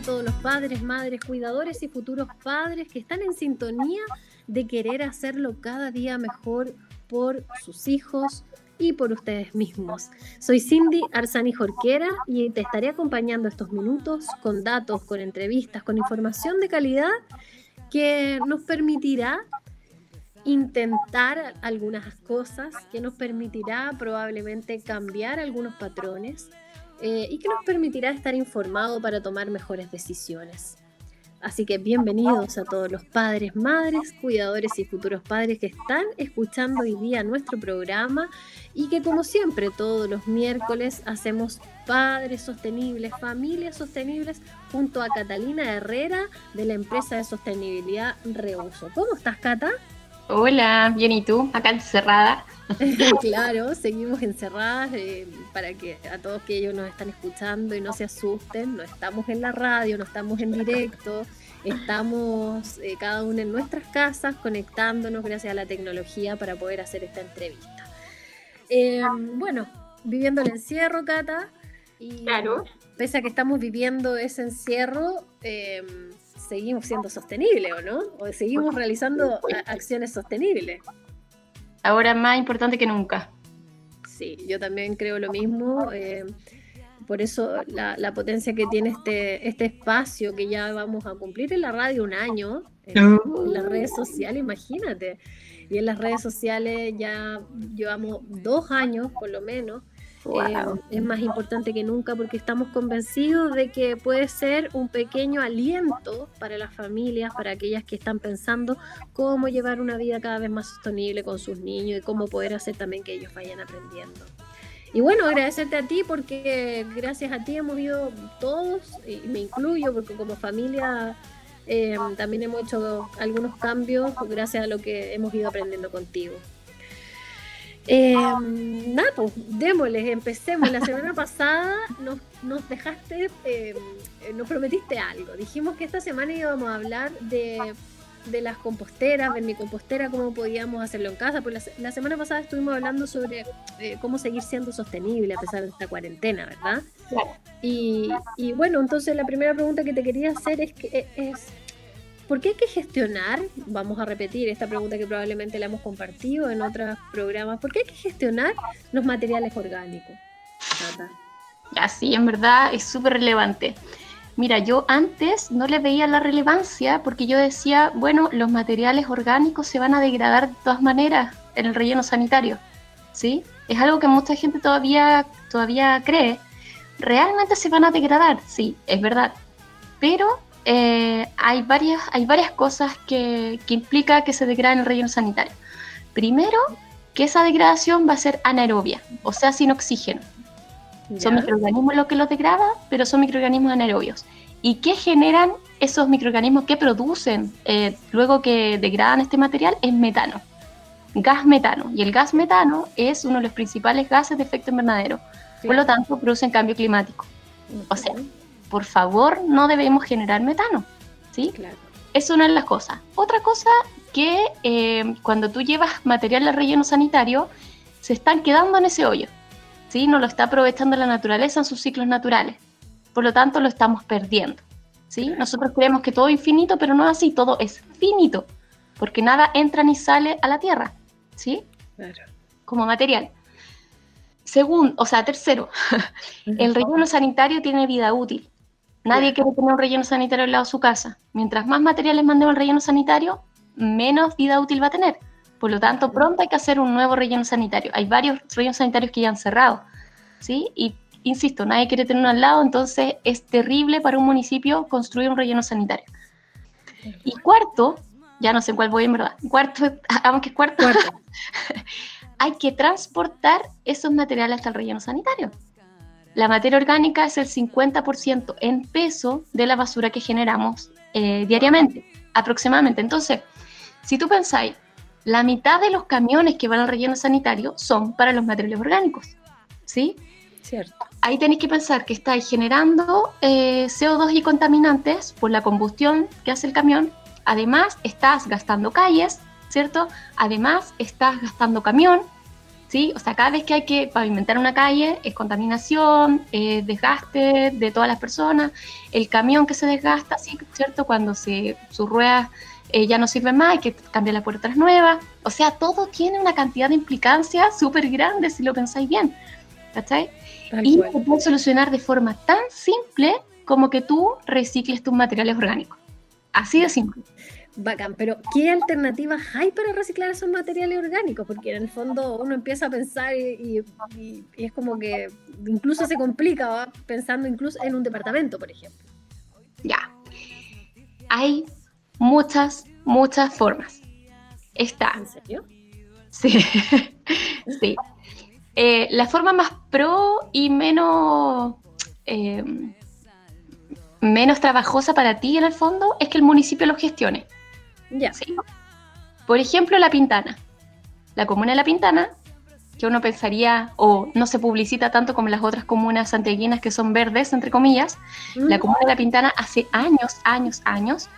A todos los padres, madres, cuidadores y futuros padres que están en sintonía de querer hacerlo cada día mejor por sus hijos y por ustedes mismos. Soy Cindy Arzani Jorquera y te estaré acompañando estos minutos con datos, con entrevistas, con información de calidad que nos permitirá intentar algunas cosas que nos permitirá probablemente cambiar algunos patrones eh, y que nos permitirá estar informado para tomar mejores decisiones. Así que bienvenidos a todos los padres, madres, cuidadores y futuros padres que están escuchando hoy día nuestro programa y que como siempre todos los miércoles hacemos padres sostenibles, familias sostenibles junto a Catalina Herrera de la empresa de sostenibilidad Reuso. ¿Cómo estás, Cata? Hola, bien, ¿y tú? Acá encerrada. claro, seguimos encerradas eh, para que a todos que ellos nos están escuchando y no se asusten, no estamos en la radio, no estamos en directo, estamos eh, cada uno en nuestras casas conectándonos gracias a la tecnología para poder hacer esta entrevista. Eh, bueno, viviendo el encierro, Cata, y claro. pese a que estamos viviendo ese encierro, seguimos siendo sostenibles, ¿o no? O seguimos realizando acciones sostenibles. Ahora más importante que nunca. Sí, yo también creo lo mismo. Eh, por eso la, potencia que tiene este, este espacio que ya vamos a cumplir en la radio un año, en las redes sociales, imagínate. Y en las redes sociales ya llevamos dos años por lo menos es más importante que nunca porque estamos convencidos de que puede ser un pequeño aliento para las familias, para aquellas que están pensando cómo llevar una vida cada vez más sostenible con sus niños y cómo poder hacer también que ellos vayan aprendiendo. Y bueno, agradecerte a ti porque gracias a ti hemos ido todos, y me incluyo porque como familia eh, también hemos hecho algunos cambios gracias a lo que hemos ido aprendiendo contigo. Eh, nada, pues démosles, empecemos. La semana pasada nos, nos dejaste, em, eh, nos prometiste algo. Dijimos que esta semana íbamos a hablar de, de las composteras, de mi compostera, cómo podíamos hacerlo en casa. Pues la, semana pasada estuvimos hablando sobre eh, cómo seguir siendo sostenible a pesar de esta cuarentena, ¿verdad? Y, y, bueno, entonces la primera pregunta que te quería hacer es, que, es ¿Por qué hay que gestionar? Vamos a repetir esta pregunta que probablemente la hemos compartido en otros programas. ¿Por qué hay que gestionar los materiales orgánicos? Así, en verdad es súper relevante. Mira, yo antes no le veía la relevancia porque yo decía, bueno, los materiales orgánicos se van a degradar de todas maneras en el relleno sanitario. ¿Sí? Es algo que mucha gente todavía, todavía cree. ¿Realmente se van a degradar? Sí, es verdad. Pero eh, hay, varias, hay varias cosas que, que implica que se degrade en el relleno sanitario. Primero, que esa degradación va a ser anaerobia, o sea, sin oxígeno. Son microorganismos los que lo degradan, pero son microorganismos anaerobios. ¿Y qué generan esos microorganismos que producen eh, luego que degradan este material? Es metano, gas metano. Y el gas metano es uno de los principales gases de efecto invernadero. Por lo tanto, producen cambio climático. O sea, por favor, no debemos generar metano. ¿sí? Claro. Es una de las cosas. Otra cosa que eh, cuando tú llevas material al relleno sanitario, se están quedando en ese hoyo. ¿sí? No lo está aprovechando la naturaleza en sus ciclos naturales. Por lo tanto, lo estamos perdiendo. ¿sí? Nosotros creemos que todo es infinito, pero no es así, todo es finito, porque nada entra ni sale a la Tierra. ¿sí? Claro. Como material. Segundo, o sea, tercero, el relleno sanitario tiene vida útil. Nadie quiere tener un relleno sanitario al lado de su casa. Mientras más materiales mandemos al relleno sanitario, menos vida útil va a tener. Por lo tanto, pronto hay que hacer un nuevo relleno sanitario. Hay varios rellenos sanitarios que ya han cerrado. ¿sí? Y insisto, nadie quiere tener uno al lado, entonces es terrible para un municipio construir un relleno sanitario. Y cuarto, ya no sé cuál voy en verdad. Cuarto, aunque cuarto, cuarto. hay que transportar esos materiales hasta el relleno sanitario. La materia orgánica es el 50% en peso de la basura que generamos eh, diariamente, aproximadamente. Entonces, si tú pensáis, la mitad de los camiones que van al relleno sanitario son para los materiales orgánicos, ¿sí? Cierto. Ahí tenéis que pensar que estáis generando eh, CO2 y contaminantes por la combustión que hace el camión. Además, estás gastando calles, ¿cierto? Además, estás gastando camión, ¿sí? O sea, cada vez que hay que pavimentar una calle es contaminación, desgaste de todas las personas, el camión que se desgasta, ¿sí? ¿Cierto? Cuando se, sus ruedas eh, ya no sirven más, hay que cambiar las puertas nuevas. O sea, todo tiene una cantidad de implicancias súper grande si lo pensáis bien. ¿Cachai? y se puede solucionar de forma tan simple como que tú recicles tus materiales orgánicos. Así de simple. Bacán, pero ¿qué alternativas hay para reciclar esos materiales orgánicos? Porque en el fondo uno empieza a pensar y, es como que incluso se complica pensando incluso en un departamento, por ejemplo. Ya. Hay muchas, muchas formas. Está. ¿En serio? Sí. sí. Eh, la forma más pro y menos, eh, menos trabajosa para ti en el fondo es que el municipio lo gestione. Ya. Por ejemplo, La Pintana. La comuna de La Pintana, que uno pensaría, o no se publicita tanto como las otras comunas santiaguinas que son verdes, entre comillas, la mm. comuna de La Pintana hace años, años, años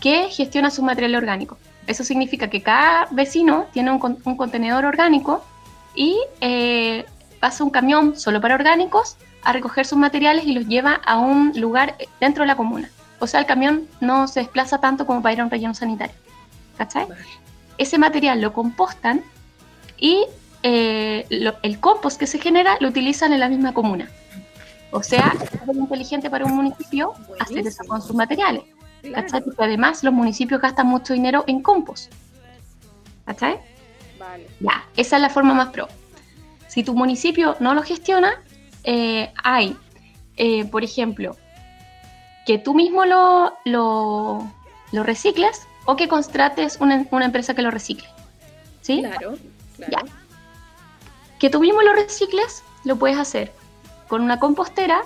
que gestiona su material orgánico. Eso significa que cada vecino tiene un, un contenedor orgánico y eh, pasa un camión solo para orgánicos a recoger sus materiales y los lleva a un lugar dentro de la comuna. O sea, el camión no se desplaza tanto como para ir a un relleno sanitario. ¿Cachai? Ese material lo compostan y eh, el compost que se genera lo utilizan en la misma comuna. O sea, es muy inteligente para un municipio hacer eso con sus materiales. ¿Cachai? Porque además los municipios gastan mucho dinero en compost. ¿Cachai? Ya, esa es la forma más pro. Si tu municipio no lo gestiona, eh, hay, eh, por ejemplo, que tú mismo lo, lo, recicles o que contrates una, una, empresa que lo recicle. ¿Sí? Claro, claro. Que tú mismo lo recicles, lo puedes hacer con una compostera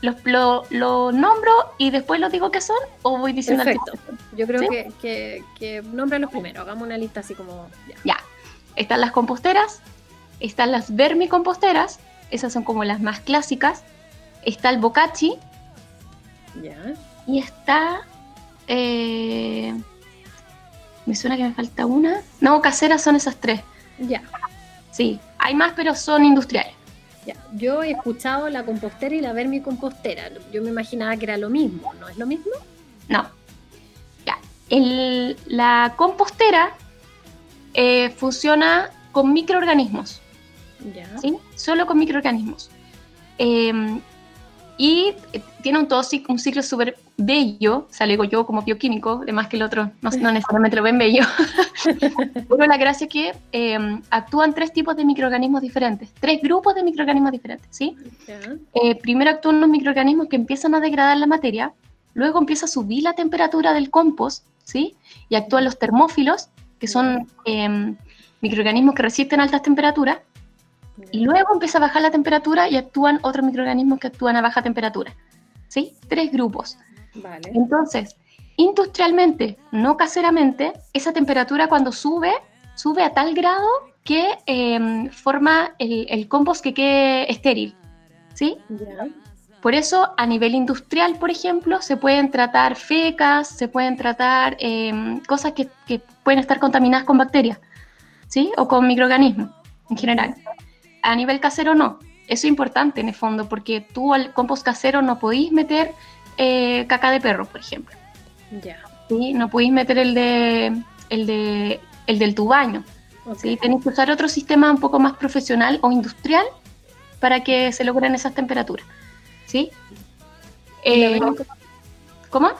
¿Lo, lo, nombro y después lo digo qué son o voy diciendo Perfecto. Yo creo que, que, que los primero, hagamos una lista así como... Ya. Están las composteras, están las vermicomposteras, esas son como las más clásicas. Está el bocachi. Ya. Y está... Eh, me suena que me falta una. No, caseras son esas tres. Ya. Sí, hay más, pero son industriales. Yo he escuchado la compostera y la vermicompostera. Yo me imaginaba que era lo mismo, ¿no es lo mismo? No. Ya. la compostera eh, funciona con microorganismos. Ya. ¿sí? Solo con microorganismos. Em, y eh, tiene un, todo, un ciclo súper bello, o sea, digo yo como bioquímico, además que el otro no, necesariamente lo ven bello, pero la gracia es que em, actúan tres tipos de microorganismos diferentes, tres grupos de microorganismos diferentes, ¿sí? Eh, primero actúan los microorganismos que empiezan a degradar la materia, luego empieza a subir la temperatura del compost, ¿sí? Y actúan los termófilos, que son em, microorganismos que resisten altas temperaturas, y luego empieza a bajar la temperatura y actúan otros microorganismos que actúan a baja temperatura. ¿Sí? Tres grupos. Vale. Entonces, industrialmente, no caseramente, esa temperatura cuando sube, sube a tal grado que em, forma el, compost que quede estéril. ¿Sí? Por eso, a nivel industrial, por ejemplo, se pueden tratar fecas, se pueden tratar em, cosas que, que, pueden estar contaminadas con bacterias, ¿sí? O con microorganismos en general a nivel casero no. Eso es importante en el fondo, porque tú al compost casero no podéis meter eh, caca de perro, por ejemplo. Ya. ¿Sí? No podéis meter el de el de el del tu baño. ¿sí? Tenéis que usar otro sistema un poco más profesional o industrial para que se logren esas temperaturas. ¿Sí? Eh, ¿Cómo?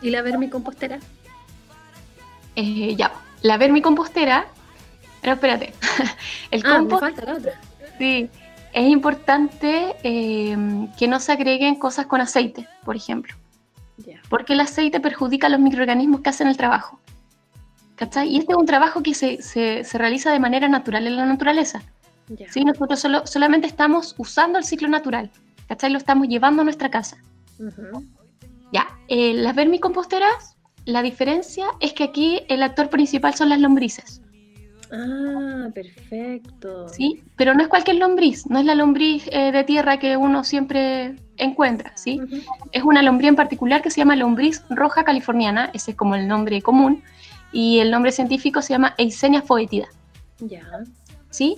¿Y la vermicompostera? Eh, ya, la vermicompostera. Pero espérate. el ah, compost, me falta la otra. Sí, es importante eh, que no se agreguen cosas con aceite, por ejemplo. Porque el aceite perjudica a los microorganismos que hacen el trabajo. ¿Cachai? Y este es un trabajo que se, realiza de manera natural en la naturaleza. ¿sí? Nosotros solo, solamente estamos usando el ciclo natural, ¿cachai? Lo estamos llevando a nuestra casa. Ya, eh, las vermicomposteras, la diferencia es que aquí el actor principal son las lombrices. Ah, perfecto. Sí, pero no es cualquier lombriz, no es la lombriz eh, de tierra que uno siempre encuentra, ¿sí? Es una lombriz en particular que se llama lombriz roja californiana, ese es como el nombre común, y el nombre científico se llama Eisenia foetida. Ya. ¿Sí?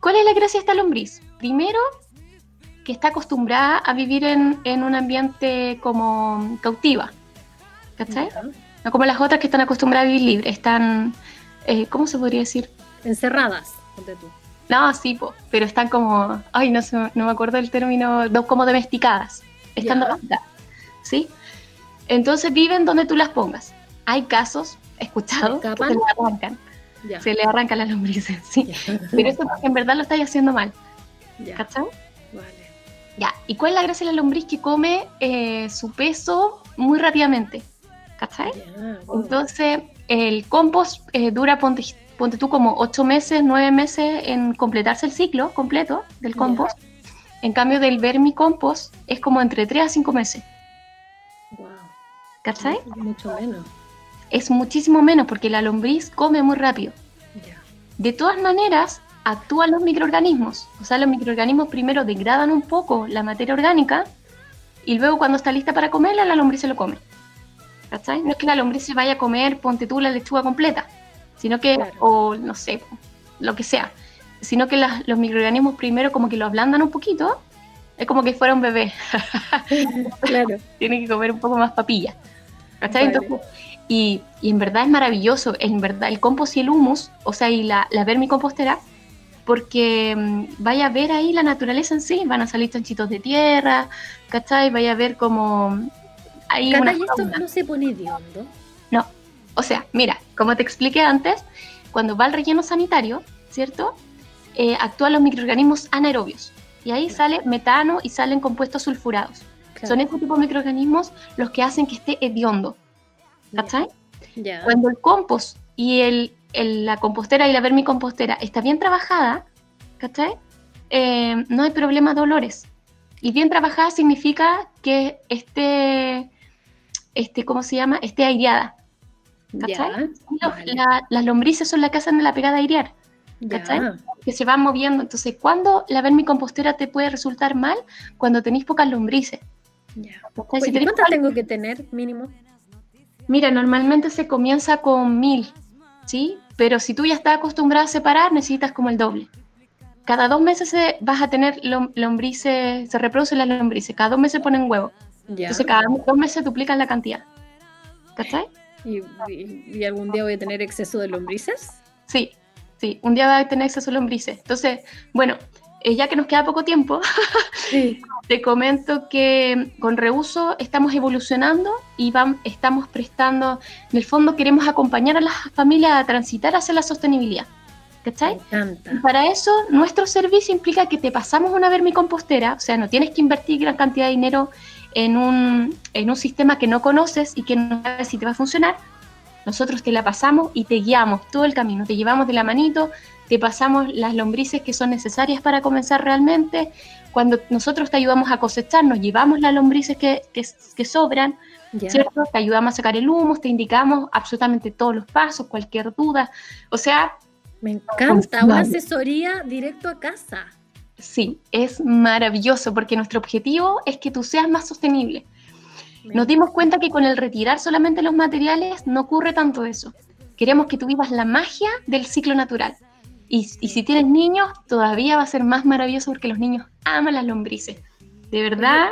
¿Cuál es la gracia de esta lombriz? Primero, que está acostumbrada a vivir en, un ambiente como cautiva, ¿cachai? No como las otras que están acostumbradas a vivir libre, están eh, ¿cómo se podría decir? Encerradas, ponte tú. No, sí, pero están como, ay, no, no me acuerdo el término, como domesticadas. Están domesticadas, ¿sí? Entonces viven donde tú las pongas. Hay casos, escuchados, que se le arrancan. Se le arrancan las lombrices, sí. Pero eso en verdad lo estáis haciendo mal. ¿Cachai? Vale. Ya, ¿y cuál es la gracia de la lombriz que come eh, su peso muy rápidamente? ¿Cachai? Entonces, el compost eh, dura, ponte, tú, como 8 meses, 9 meses en completarse el ciclo completo del compost. En cambio, del vermicompost es como entre 3 a 5 meses. Wow. ¿Cachai? mucho menos. Es muchísimo menos porque la lombriz come muy rápido. De todas maneras, actúan los microorganismos. O sea, los microorganismos primero degradan un poco la materia orgánica y luego cuando está lista para comerla, la lombriz se lo come. ¿Cachai? No es que la lombriz se vaya a comer, ponte tú la lechuga completa, sino que, o no sé, lo que sea, sino que los microorganismos primero como que lo ablandan un poquito, es como que fuera un bebé. claro. Tiene que comer un poco más papilla. ¿Cachai? y, y, en verdad es maravilloso, en verdad, el compost y el humus, o sea, y la, la vermicompostera, porque mm, vaya a ver ahí la naturaleza en sí, van a salir chanchitos de tierra, ¿cachai? Vaya a ver como hay esto no se pone hondo? No, o sea, mira, como te expliqué antes, cuando va al relleno sanitario, ¿cierto? Eh, actúan los microorganismos anaerobios y ahí sale metano y salen compuestos sulfurados. Son estos tipos de microorganismos los que hacen que esté hediondo. ¿Cachai? Cuando el compost y el, la compostera y la vermicompostera está bien trabajada, ¿cachai? Eh, no hay problema de olores. Y bien trabajada significa que esté este, ¿cómo se llama? Esté aireada. ¿Cachai? las lombrices son las que hacen la pegada a airear. ¿Cachai? Que se van moviendo. Entonces, ¿cuándo la vermicompostera te puede resultar mal? Cuando tenéis pocas lombrices. Ya. ¿Cuántas tengo que tener mínimo? Mira, normalmente se comienza con mil, ¿sí? Pero si tú ya estás acostumbrada a separar, necesitas como el doble. Cada dos meses vas a tener lombrices, se reproducen las lombrices, cada dos meses ponen huevo. Entonces cada dos meses duplican la cantidad. ¿Cachai? ¿Y, algún día voy a tener exceso de lombrices? Sí, sí, un día va a tener exceso de lombrices. Entonces, bueno, eh, ya que nos queda poco tiempo, te comento que con reuso estamos evolucionando y estamos prestando, en el fondo queremos acompañar a las familias a transitar hacia la sostenibilidad. ¿Cachai? para eso, nuestro servicio implica que te pasamos una vermicompostera, o sea, no tienes que invertir gran cantidad de dinero en un, en un sistema que no conoces y que no sabes si te va a funcionar, nosotros te la pasamos y te guiamos todo el camino, te llevamos de la manito, te pasamos las lombrices que son necesarias para comenzar realmente. Cuando nosotros te ayudamos a cosechar, nos llevamos las lombrices que, que, sobran, ¿cierto? Te ayudamos a sacar el humo, te indicamos absolutamente todos los pasos, cualquier duda. O sea... Me encanta, una asesoría directo a casa. Sí, es maravilloso porque nuestro objetivo es que tú seas más sostenible. Nos dimos cuenta que con el retirar solamente los materiales no ocurre tanto eso. Queremos que tú vivas la magia del ciclo natural. Y, si tienes niños, todavía va a ser más maravilloso porque los niños aman las lombrices. De verdad.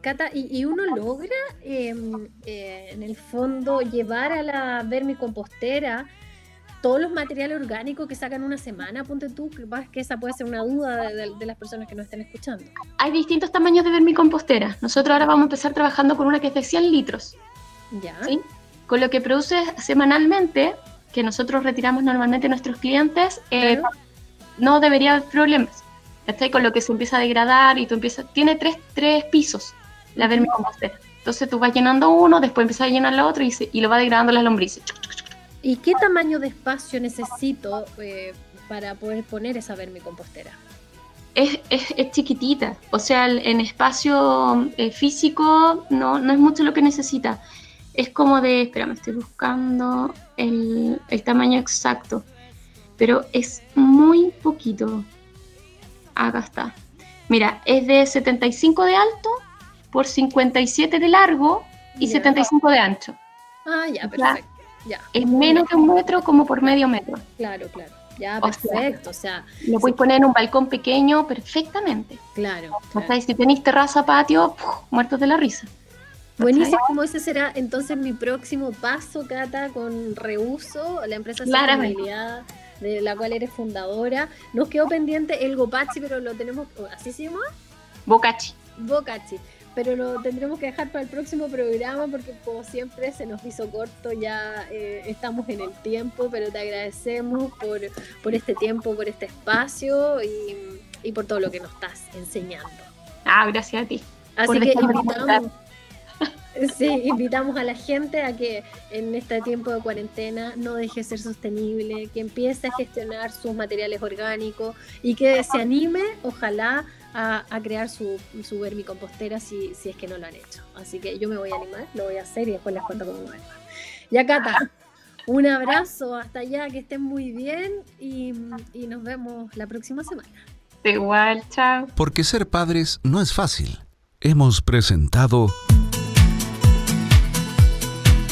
Cata, ¿y, uno logra em, eh, en el fondo llevar a la vermicompostera todos los materiales orgánicos que sacan una semana, ponte tú, que esa puede ser una duda de, las personas que nos estén escuchando. Hay distintos tamaños de vermicompostera. Nosotros ahora vamos a empezar trabajando con una que es de 100 litros. Ya. ¿sí? Con lo que produce semanalmente, que nosotros retiramos normalmente a nuestros clientes, eh, no debería haber problemas. Con lo que se empieza a degradar y tú empiezas... Tiene tres, tres pisos la vermicompostera. Entonces tú vas llenando uno, después empiezas a llenar la otro y, y lo va degradando las lombrices. ¿Y qué tamaño de espacio necesito? Eh, para poder poner esa vermicompostera? Es, es, chiquitita, o sea, en espacio eh, físico no, no es mucho lo que necesita. Es como de, espera, me estoy buscando el, el tamaño exacto, pero es muy poquito. Acá está. Mira, es de 75 de alto por 57 de largo y 75 de ancho. Ah, ya, perfecto. Ya. Es menos de un metro como por medio metro. Claro, claro. Ya, perfecto. O sea, lo puedes poner en un balcón pequeño perfectamente. Clalo. O sea, si tenéis terraza, patio, muertos de la risa. Buenísimo, como ese será entonces mi próximo paso, Cata, con Reuso, la empresa Sostenibilidad de la cual eres fundadora. Nos quedó pendiente el Gopachi, pero lo tenemos, ¿así se llama? Bocachi. Bocachi pero lo tendremos que dejar para el próximo programa porque como siempre se nos hizo corto, ya eh, estamos en el tiempo, pero te agradecemos por, por este tiempo, por este espacio y, y, por todo lo que nos estás enseñando. Ah, gracias a ti. Así que invitamos, sí, invitamos a la gente a que en este tiempo de cuarentena no deje de ser sostenible, que empiece a gestionar sus materiales orgánicos y que se anime, ojalá, a, crear su, su vermicompostera si, si es que no lo han hecho. Así que yo me voy a animar, lo voy a hacer y después les cuento cómo va. Ya, Cata, un abrazo hasta allá, que estén muy bien y, y nos vemos la próxima semana. Igual, chao. Porque ser padres no es fácil. Hemos presentado